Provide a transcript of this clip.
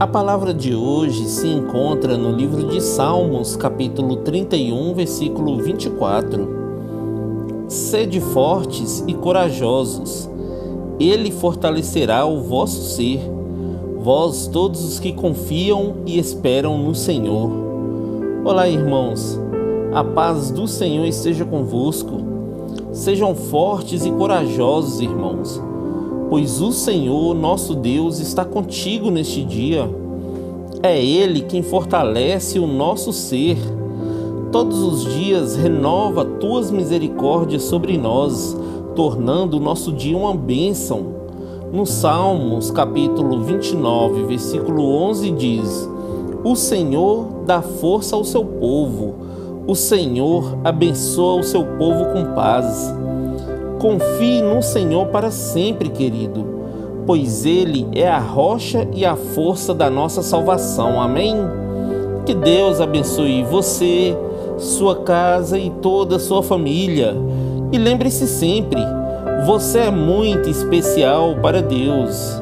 A palavra de hoje se encontra no livro de Salmos, capítulo 31, versículo 24. Sede fortes e corajosos, ele fortalecerá o vosso ser, vós todos os que confiam e esperam no Senhor. Olá, irmãos, a paz do Senhor esteja convosco. Sejam fortes e corajosos, irmãos pois o Senhor, nosso Deus, está contigo neste dia. É Ele quem fortalece o nosso ser. Todos os dias renova tuas misericórdias sobre nós, tornando o nosso dia uma bênção. No Salmos, capítulo 29, versículo 11 diz: O Senhor dá força ao seu povo. O Senhor abençoa o seu povo com paz. Confie no Senhor para sempre, querido, pois Ele é a rocha e a força da nossa salvação. Amém? Que Deus abençoe você, sua casa e toda a sua família. E lembre-se sempre, você é muito especial para Deus.